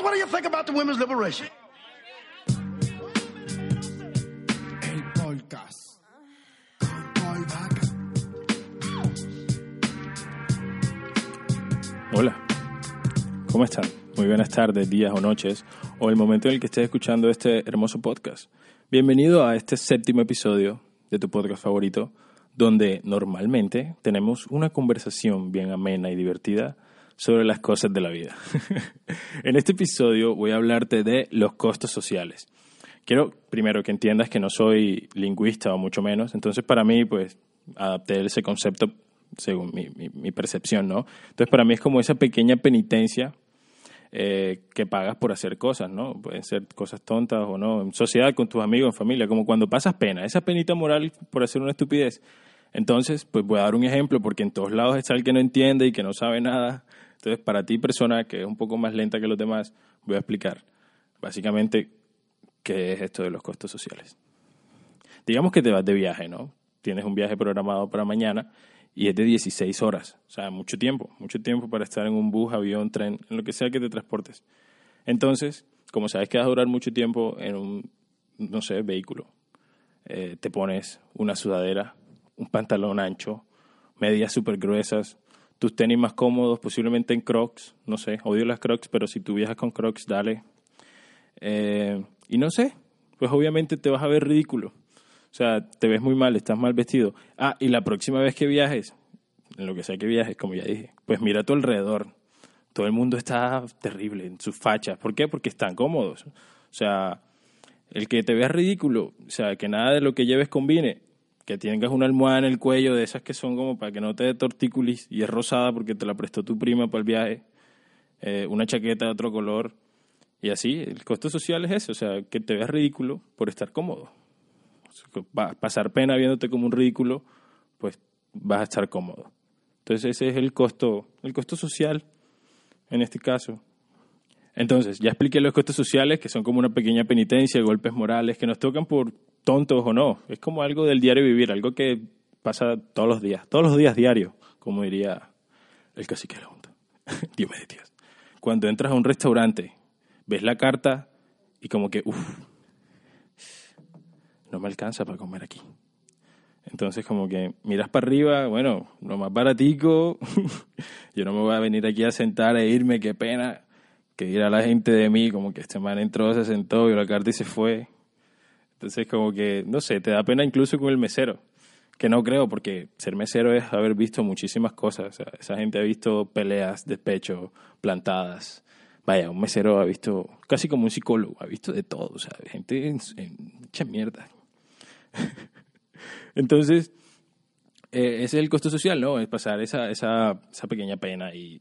Fellas, what do you think about the women's liberation? El podcast. Hola, ¿cómo están? Muy buenas tardes, días o noches, o el momento en el que estés escuchando este hermoso podcast. Bienvenido a este séptimo episodio de tu podcast favorito, donde normalmente tenemos una conversación bien amena y divertida sobre las cosas de la vida. en este episodio voy a hablarte de los costos sociales. Quiero primero que entiendas que no soy lingüista o mucho menos, entonces para mí pues adapté ese concepto según mi, mi- mi percepción, ¿no? Entonces para mí es como esa pequeña penitencia eh, que pagas por hacer cosas, ¿no? Pueden ser cosas tontas o no, en sociedad, con tus amigos, en familia, como cuando pasas pena, esa penita moral por hacer una estupidez. Entonces, pues voy a dar un ejemplo, porque en todos lados está el que no entiende y que no sabe nada. Entonces, para ti, persona que es un poco más lenta que los demás, voy a explicar básicamente qué es esto de los costos sociales. Digamos que te vas de viaje, ¿no? Tienes un viaje programado para mañana y es de 16 horas. O sea, mucho tiempo, mucho tiempo para estar en un bus, avión, tren, en lo que sea que te transportes. Entonces, como sabes que vas a durar mucho tiempo en un, no sé, vehículo, eh, te pones una sudadera, un pantalón ancho, medias súper gruesas, tus tenis más cómodos, posiblemente en crocs, no sé, odio las crocs, pero si tú viajas con crocs, dale. Eh, y no sé, pues obviamente te vas a ver ridículo. O sea, te ves muy mal, estás mal vestido. Ah, y la próxima vez que viajes, en lo que sea que viajes, como ya dije, pues mira a tu alrededor. Todo el mundo está terrible en sus fachas. ¿Por qué? Porque están cómodos. O sea, el que te veas ridículo, o sea, que nada de lo que lleves combine, que tengas una almohada en el cuello de esas que son como para que no te dé tortícolis y es rosada porque te la prestó tu prima para el viaje, eh, una chaqueta de otro color y así, el costo social es eso, o sea, que te veas ridículo por estar cómodo. Pasar pena viéndote como un ridículo, pues vas a estar cómodo. Entonces ese es el costo, el costo social en este caso. Entonces, ya expliqué los costos sociales, que son como una pequeña penitencia, golpes morales, que nos tocan por tontos o no. Es como algo del diario vivir, algo que pasa todos los días, todos los días diarios, como diría el cacique de la Junta. Dios me Dios. Cuando entras a un restaurante, ves la carta y como que, uff, no me alcanza para comer aquí. Entonces como que miras para arriba, bueno, lo más baratico, yo no me voy a venir aquí a sentar e irme, qué pena, que dirá la gente de mí, como que este man entró, se sentó, vio la carta y se fue. Entonces como que, no sé, te da pena incluso con el mesero, que no creo, porque ser mesero es haber visto muchísimas cosas, esa gente ha visto peleas, despecho, plantadas. Vaya, un mesero ha visto, casi como un psicólogo, ha visto de todo, o sea, gente en, en mucha mierda. Entonces, eh, ese es el costo social, ¿no? Es pasar esa, esa, esa pequeña pena y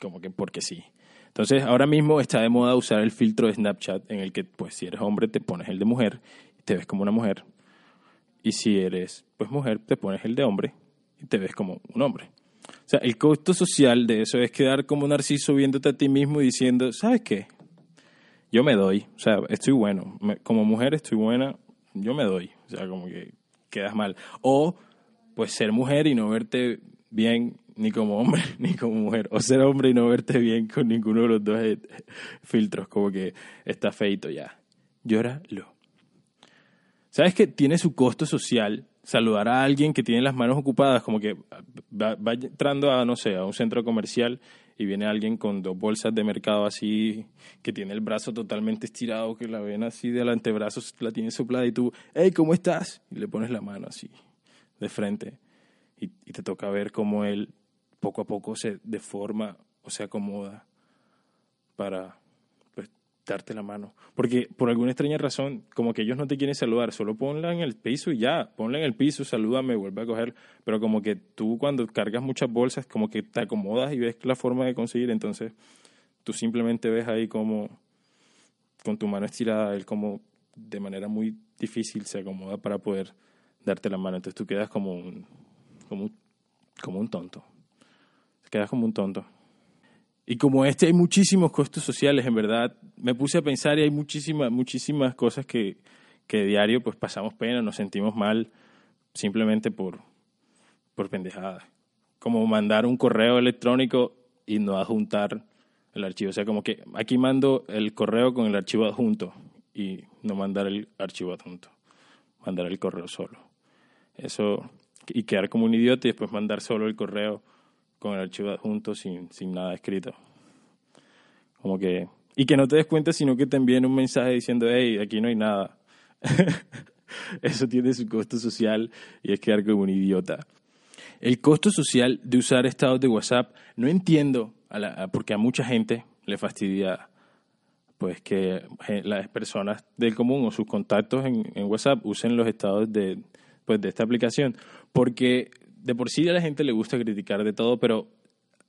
como que porque sí. Entonces, ahora mismo está de moda usar el filtro de Snapchat en el que, pues, si eres hombre, te pones el de mujer te ves como una mujer. Y si eres, pues, mujer, te pones el de hombre y te ves como un hombre. O sea, el costo social de eso es quedar como un narciso viéndote a ti mismo y diciendo, ¿sabes qué? Yo me doy. O sea, estoy bueno. Como mujer estoy buena, yo me doy. O sea, como que quedas mal. O, pues, ser mujer y no verte bien ni como hombre ni como mujer. O ser hombre y no verte bien con ninguno de los dos filtros. Como que está feito ya. Llóralo. ¿Sabes que tiene su costo social saludar a alguien que tiene las manos ocupadas? Como que va, va entrando a, no sé, a un centro comercial y viene alguien con dos bolsas de mercado así, que tiene el brazo totalmente estirado, que la ven así del antebrazo la tiene soplada y tú, hey, ¿cómo estás? Y le pones la mano así, de frente. Y, te toca ver cómo él poco a poco se deforma o se acomoda para pues, darte la mano. Porque por alguna extraña razón, como que ellos no te quieren saludar, solo ponla en el piso y ya, ponla en el piso, salúdame, vuelve a coger. Pero como que tú cuando cargas muchas bolsas, como que te acomodas y ves la forma de conseguir, entonces tú simplemente ves ahí como con tu mano estirada, él como de manera muy difícil se acomoda para poder darte la mano. Entonces tú quedas como un, como un, como un tonto. Quedas como un tonto. Y como este hay muchísimos costos sociales, en verdad, me puse a pensar y hay muchísimas, muchísimas cosas que, que diario pues pasamos pena, nos sentimos mal simplemente por, por pendejadas. Como mandar un correo electrónico y no adjuntar el archivo. O sea, como que aquí mando el correo con el archivo adjunto y no mandar el archivo adjunto, mandar el correo solo. Eso, y quedar como un idiota y después mandar solo el correo con el archivo adjunto sin, sin nada escrito. Como que, y que no te des cuenta, sino que te envíen un mensaje diciendo, hey, aquí no hay nada. Eso tiene su costo social y es quedar como un idiota. El costo social de usar estados de WhatsApp, no entiendo, a la, porque a mucha gente le fastidia pues que las personas del común o sus contactos en, WhatsApp usen los estados de, pues, de esta aplicación, porque de por sí a la gente le gusta criticar de todo, pero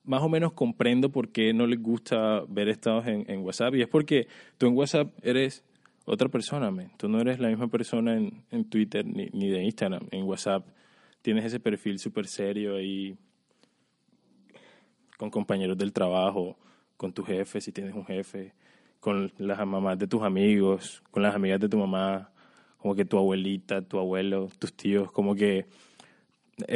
más o menos comprendo por qué no les gusta ver estados en, en WhatsApp, y es porque tú en WhatsApp eres otra persona, man. tú no eres la misma persona en, en Twitter ni, ni de Instagram, en WhatsApp tienes ese perfil súper serio ahí con compañeros del trabajo, con tu jefe, si tienes un jefe, con las mamás de tus amigos, con las amigas de tu mamá, como que tu abuelita, tu abuelo, tus tíos, como que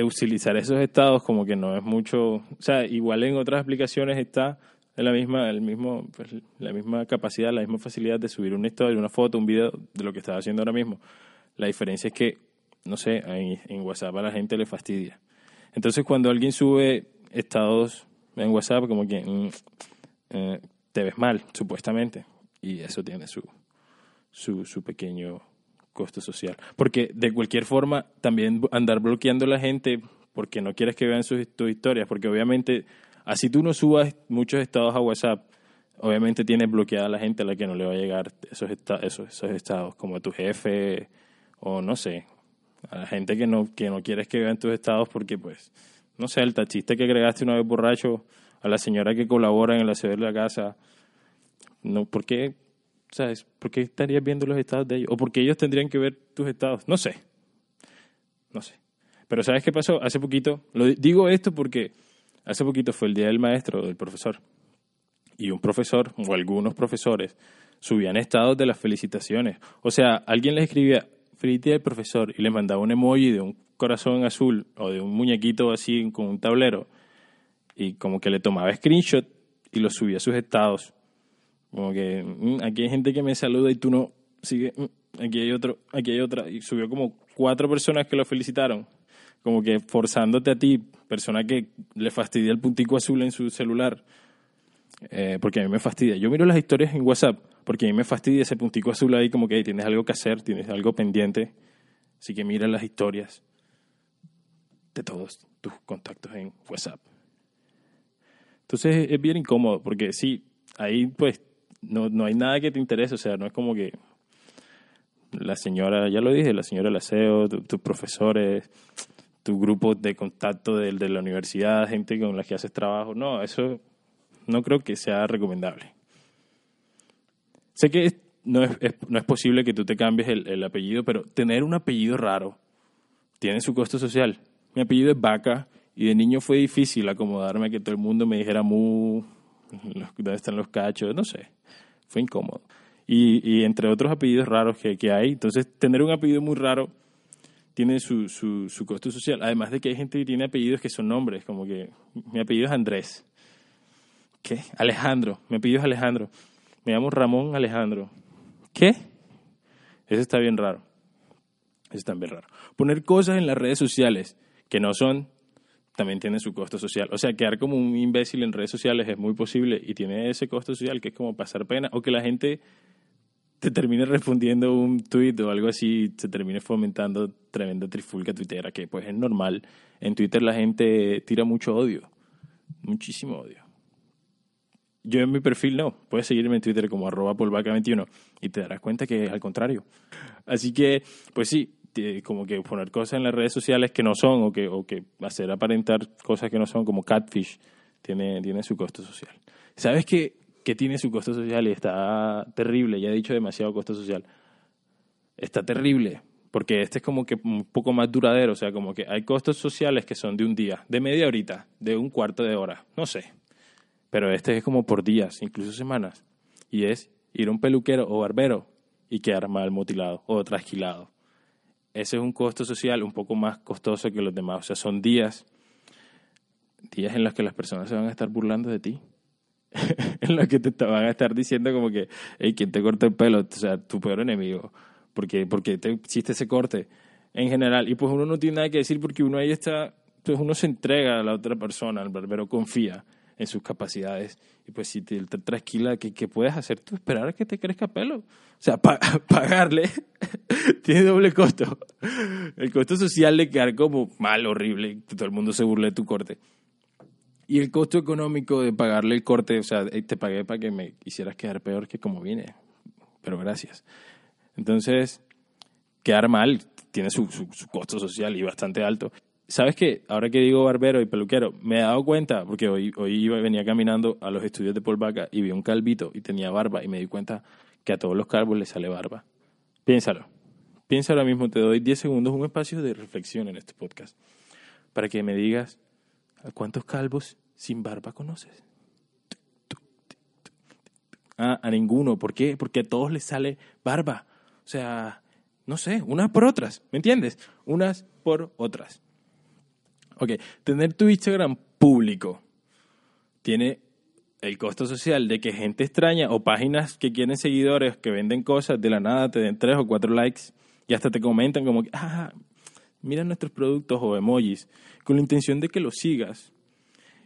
utilizar esos estados como que no es mucho, o sea, igual en otras aplicaciones está la misma, el mismo, pues, la misma capacidad, la misma facilidad de subir una historia, una foto, un video de lo que estás haciendo ahora mismo. La diferencia es que, no sé, en, en WhatsApp a la gente le fastidia. Entonces cuando alguien sube estados en WhatsApp, como que mm, eh, te ves mal, supuestamente. Y eso tiene su, su, su pequeño costo social. Porque de cualquier forma, también andar bloqueando a la gente porque no quieres que vean sus, historias, porque obviamente, así tú no subas muchos estados a WhatsApp, obviamente tienes bloqueada a la gente a la que no le va a llegar esos, esta, esos, estados, como a tu jefe o no sé, a la gente que no, que no quieres que vean tus estados porque pues no sé, el taxista que agregaste una vez borracho, a la señora que colabora en el aseo la casa, no, ¿por qué, sabes, por qué estarías viendo los estados de ellos? ¿O por qué ellos tendrían que ver tus estados? No sé, no sé. Pero ¿sabes qué pasó? Hace poquito, lo digo esto porque hace poquito fue el día del maestro, del profesor, y un profesor, o algunos profesores, subían estados de las felicitaciones. O sea, alguien les escribía, feliz día del profesor, y le mandaba un emoji de un corazón azul o de un muñequito así con un tablero y como que le tomaba screenshot y lo subía a sus estados. Como que mm, aquí hay gente que me saluda y tú no sigue, mm, aquí hay otro, aquí hay otra y subió como cuatro personas que lo felicitaron. Como que forzándote a ti, persona que le fastidia el puntico azul en su celular, eh, porque a mí me fastidia. Yo miro las historias en WhatsApp porque a mí me fastidia ese puntico azul ahí, como que tienes algo que hacer, tienes algo pendiente. Así que mira las historias de todos tus contactos en WhatsApp. Entonces es bien incómodo porque sí, ahí pues no, no hay nada que te interese, o sea, no es como que la señora, ya lo dije, la señora del aseo, tus profesores, tu grupo de contacto de, de la universidad, gente con la que haces trabajo, no, eso no creo que sea recomendable. Sé que no es, no es posible que tú te cambies el, el apellido, pero tener un apellido raro tiene su costo social. Mi apellido es Vaca y de niño fue difícil acomodarme a que todo el mundo me dijera mu, dónde están los cachos, no sé. Fue incómodo. Y, y entre otros apellidos raros que, que, hay. Entonces, tener un apellido muy raro tiene su, su, su, costo social. Además de que hay gente que tiene apellidos que son nombres, como que mi apellido es Andrés. ¿Qué? Alejandro. Mi apellido es Alejandro. Me llamo Ramón Alejandro. ¿Qué? Eso está bien raro. Eso está bien raro. Poner cosas en las redes sociales que no son, también tiene su costo social. O sea, quedar como un imbécil en redes sociales es muy posible y tiene ese costo social que es como pasar pena o que la gente te termine respondiendo un tweet o algo así, se termine fomentando tremenda trifulca tuitera, que pues es normal. En Twitter la gente tira mucho odio, muchísimo odio. Yo en mi perfil no, puedes seguirme en Twitter como arroba polvaca21 y te darás cuenta que es al contrario. Así que, pues sí, como que poner cosas en las redes sociales que no son o que, o que hacer aparentar cosas que no son como catfish tiene, tiene su costo social. ¿Sabes qué, qué tiene su costo social y está terrible? Ya he dicho demasiado costo social. Está terrible porque este es como que un poco más duradero, o sea, como que hay costos sociales que son de un día, de media horita, de un cuarto de hora, no sé. Pero este es como por días, incluso semanas. Y es ir a un peluquero o barbero y quedar mal mutilado o trasquilado ese es un costo social un poco más costoso que los demás. O sea, son días, días en los que las personas se van a estar burlando de ti. en los que te van a estar diciendo como que, hey, ¿quién te corta el pelo? O sea, tu peor enemigo. Porque, porque te hiciste ese corte en general. Y pues uno no tiene nada que decir porque uno ahí está, pues uno se entrega a la otra persona, el barbero confía en sus capacidades. Y pues si te, tranquila, ¿qué, ¿qué, puedes hacer tú? Esperar a que te crezca pelo. O sea, pa pagarle tiene doble costo. El costo social de quedar como mal, horrible, que todo el mundo se burle de tu corte. Y el costo económico de pagarle el corte, o sea, te pagué para que me hicieras quedar peor que como vine. Pero gracias. Entonces, quedar mal tiene su, su costo social y bastante alto. ¿Sabes qué? Ahora que digo barbero y peluquero, me he dado cuenta, porque hoy, hoy iba, venía caminando a los estudios de Paul Baca y vi un calvito y tenía barba y me di cuenta que a todos los calvos les sale barba. Piénsalo. Piensa ahora mismo, te doy 10 segundos, un espacio de reflexión en este podcast, para que me digas a cuántos calvos sin barba conoces. Ah, a ninguno. ¿Por qué? Porque a todos les sale barba. O sea, no sé, unas por otras, ¿me entiendes? Unas por otras. Ok, tener tu Instagram público tiene el costo social de que gente extraña o páginas que quieren seguidores que venden cosas de la nada te den tres o cuatro likes y hasta te comentan como que, ah, mira nuestros productos o emojis con la intención de que los sigas.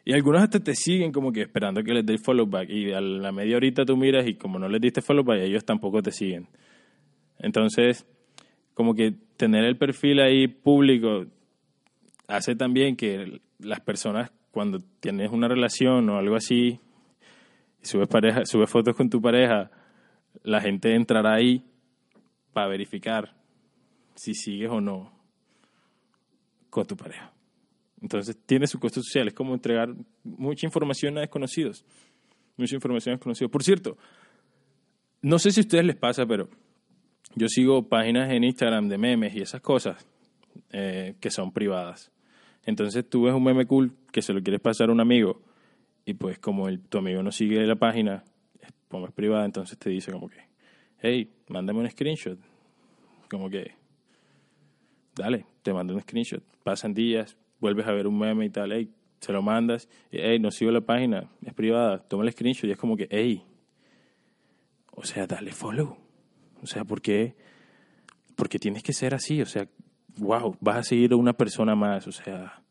Y algunos hasta te siguen como que esperando que les des follow back y a la media horita tú miras y como no les diste follow back ellos tampoco te siguen. Entonces, como que tener el perfil ahí público hace también que las personas cuando tienes una relación o algo así y subes pareja, subes fotos con tu pareja, la gente entrará ahí para verificar si sigues o no con tu pareja. Entonces tiene su costo social, es como entregar mucha información a desconocidos. Mucha información a desconocidos. Por cierto, no sé si a ustedes les pasa, pero yo sigo páginas en Instagram de memes y esas cosas eh, que son privadas. Entonces tú ves un meme cool que se lo quieres pasar a un amigo y pues como el, tu amigo no sigue la página, como es privada, entonces te dice como que, hey, mándame un screenshot. Como que, dale, te mando un screenshot. Pasan días, vuelves a ver un meme y tal, hey, se lo mandas, hey, no sigo la página, es privada, toma el screenshot y es como que, hey, o sea, dale follow. O sea, ¿por qué? Porque tienes que ser así, o sea, wow, vas a seguir una persona más, o sea,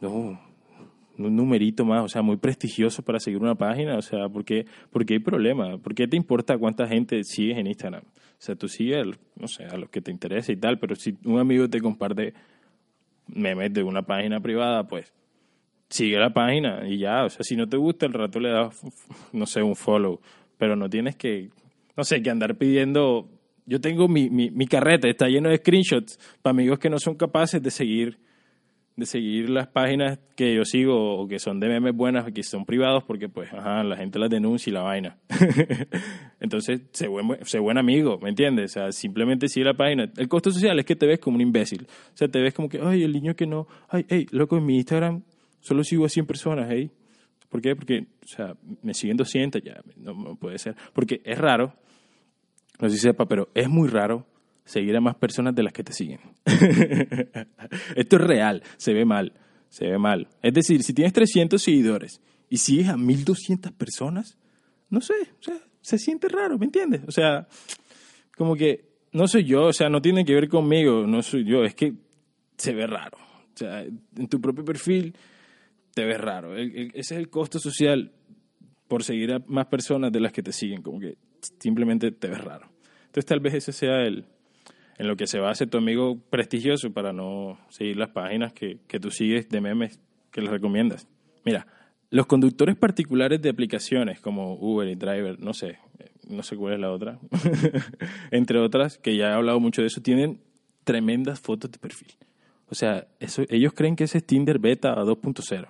no, un numerito más, o sea, muy prestigioso para seguir una página, o sea, ¿por qué, porque hay problema? ¿Por qué te importa cuánta gente sigues en Instagram? O sea, tú sigues, no sé, a los que te interesa y tal, pero si un amigo te comparte memes de una página privada, pues sigue la página y ya, o sea, si no te gusta, el rato le das, no sé, un follow, pero no tienes que, no sé, que andar pidiendo yo tengo mi, mi, mi, carreta, está lleno de screenshots para amigos que no son capaces de seguir, de seguir las páginas que yo sigo o que son de memes buenas, que son privados, porque pues, ajá, la gente las denuncia y la vaina. Entonces, sé buen, sé buen amigo, ¿me entiendes? O sea, simplemente sigue la página. El costo social es que te ves como un imbécil. O sea, te ves como que, ay, el niño que no, ay, hey, loco, en mi Instagram solo sigo a 100 personas, hey. ¿Por qué? Porque, o sea, me siguen 200, ya, no, no puede ser. Porque es raro no sé si sepa, pero es muy raro seguir a más personas de las que te siguen. Esto es real, se ve mal, se ve mal. Es decir, si tienes 300 seguidores y sigues a 1200 personas, no sé, o sea, se siente raro, ¿me entiendes? O sea, como que no soy yo, o sea, no tiene que ver conmigo, no soy yo, es que se ve raro. O sea, en tu propio perfil te ves raro. ese es el costo social por seguir a más personas de las que te siguen, como que simplemente te ves raro. Entonces tal vez ese sea el en lo que se base tu amigo prestigioso para no seguir las páginas que, que tú sigues de memes que les recomiendas. Mira, los conductores particulares de aplicaciones como Uber y Driver, no sé, no sé cuál es la otra, entre otras, que ya he hablado mucho de eso, tienen tremendas fotos de perfil. O sea, ellos creen que ese es Tinder Beta 2.0.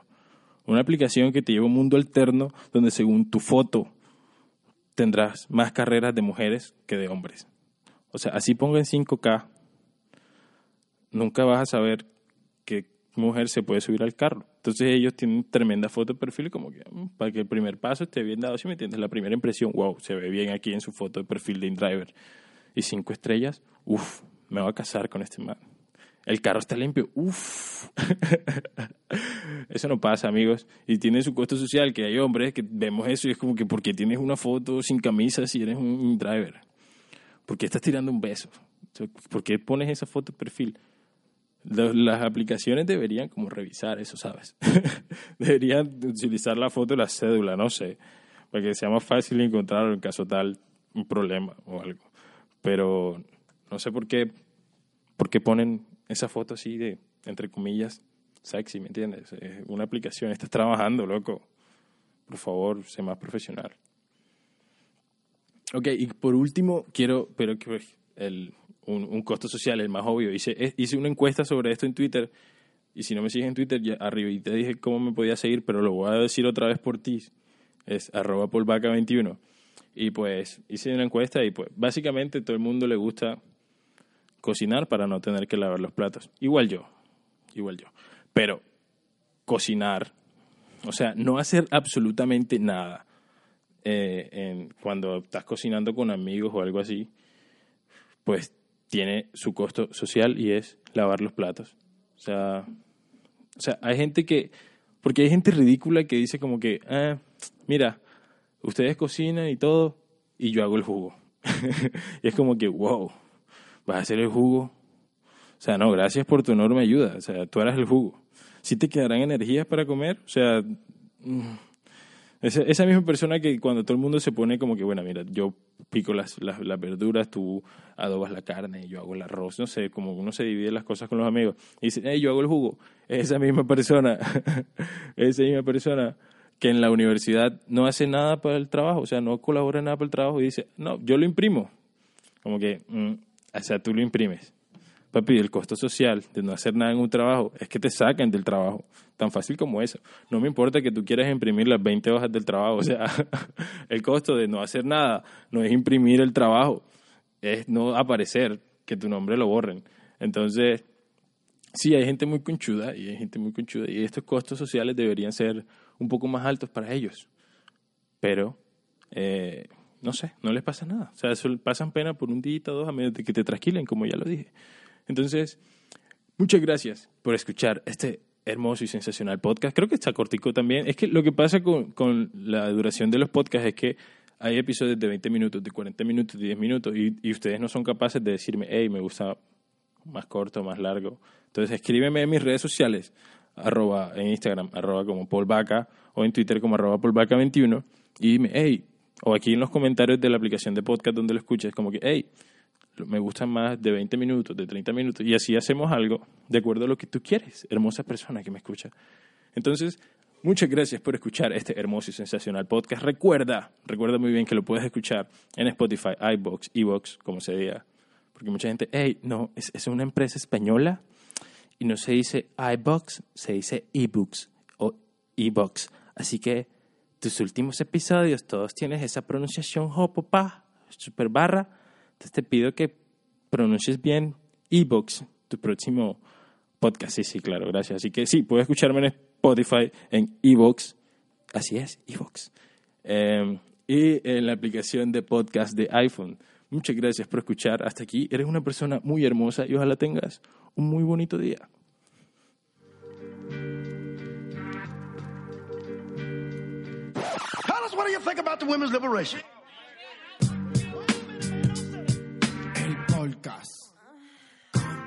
Una aplicación que te lleva un mundo alterno donde según tu foto tendrás más carreras de mujeres que de hombres. O sea, así ponga en 5K, nunca vas a saber qué mujer se puede subir al carro. Entonces ellos tienen tremenda foto de perfil como que mm, para que el primer paso esté bien dado, si me entiendes, la primera impresión, wow, se ve bien aquí en su foto de perfil de InDriver. Y cinco estrellas, uff, me voy a casar con este man. El carro está limpio. Uf. eso no pasa, amigos. Y tiene su costo social, que hay hombres que vemos eso y es como que porque tienes una foto sin camisa si eres un driver. ¿Por qué estás tirando un beso? ¿Por qué pones esa foto de perfil? Las aplicaciones deberían como revisar eso, ¿sabes? deberían utilizar la foto de la cédula, no sé, para que sea más fácil encontrar en caso tal un problema o algo. Pero no sé por qué, por qué ponen esa foto así de, entre comillas, sexy, ¿me entiendes? una aplicación, estás trabajando, loco. Por favor, sé más profesional. Ok, y por último, quiero, pero que el, un, un, costo social, el más obvio. Hice, hice una encuesta sobre esto en Twitter, y si no me sigues en Twitter, ya arriba y te dije cómo me podía seguir, pero lo voy a decir otra vez por ti. Es arroba polvaca21. Y pues hice una encuesta y pues básicamente todo el mundo le gusta cocinar para no tener que lavar los platos. Igual yo, igual yo. Pero cocinar, o sea, no hacer absolutamente nada eh, en, cuando estás cocinando con amigos o algo así, pues tiene su costo social y es lavar los platos. O sea, o sea, hay gente que, porque hay gente ridícula que dice como que, ah, mira, ustedes cocinan y todo, y yo hago el jugo. y es como que, wow, vas a hacer el jugo. O sea, no, gracias por tu enorme ayuda. O sea, tú harás el jugo. Si te quedarán energías para comer, o sea, mm, esa, esa, misma persona que cuando todo el mundo se pone como que, bueno, mira, yo pico las, las, las, verduras, tú adobas la carne, yo hago el arroz, no sé, como uno se divide las cosas con los amigos. Y dice, hey, yo hago el jugo. Esa misma persona, esa misma persona que en la universidad no hace nada para el trabajo, o sea, no colabora en nada para el trabajo y dice, no, yo lo imprimo. Como que, mm, o sea, tú lo imprimes. Papi, el costo social de no hacer nada en un trabajo es que te saquen del trabajo. Tan fácil como eso. No me importa que tú quieras imprimir las 20 hojas del trabajo. O sea, el costo de no hacer nada no es imprimir el trabajo, es no aparecer, que tu nombre lo borren. Entonces, sí, hay gente muy conchuda y hay gente muy conchuda. Y estos costos sociales deberían ser un poco más altos para ellos. Pero, eh, no sé, no les pasa nada. O sea, pasan pena por un día o dos a menos de que te trasquilen, como ya lo dije. Entonces, muchas gracias por escuchar este hermoso y sensacional podcast. Creo que está cortico también. Es que lo que pasa con, con la duración de los podcasts es que hay episodios de 20 minutos, de 40 minutos, de 10 minutos, y, y ustedes no son capaces de decirme, hey, me gusta más corto, más largo. Entonces, escríbeme en mis redes sociales, arroba en Instagram, arroba como Paul Vaca, o en Twitter como arroba Paul Vaca 21, y dime, hey, o aquí en los comentarios de la aplicación de podcast donde lo escuches, como que, hey, me gustan más de 20 minutos, de 30 minutos, y así hacemos algo de acuerdo a lo que tú quieres, hermosa persona que me escucha. Entonces, muchas gracias por escuchar este hermoso y sensacional podcast. Recuerda, recuerda muy bien que lo puedes escuchar en Spotify, iBox, Evox, como se diga. Porque mucha gente, hey, no, es, es una empresa española y no se dice iBox, se dice eBooks o eBox. Así que tus últimos episodios todos tienes esa pronunciación hopopa, super barra entonces te pido que pronuncies bien Evox, tu próximo podcast. Sí, sí, claro, gracias. Así que sí, puedes escucharme en Spotify, en Evox. Así es, Evox. Eh, y en la aplicación de podcast de iPhone. Muchas gracias por escuchar hasta aquí. Eres una persona muy hermosa y ojalá tengas un muy bonito día. what do you think about the women's liberation? El podcast con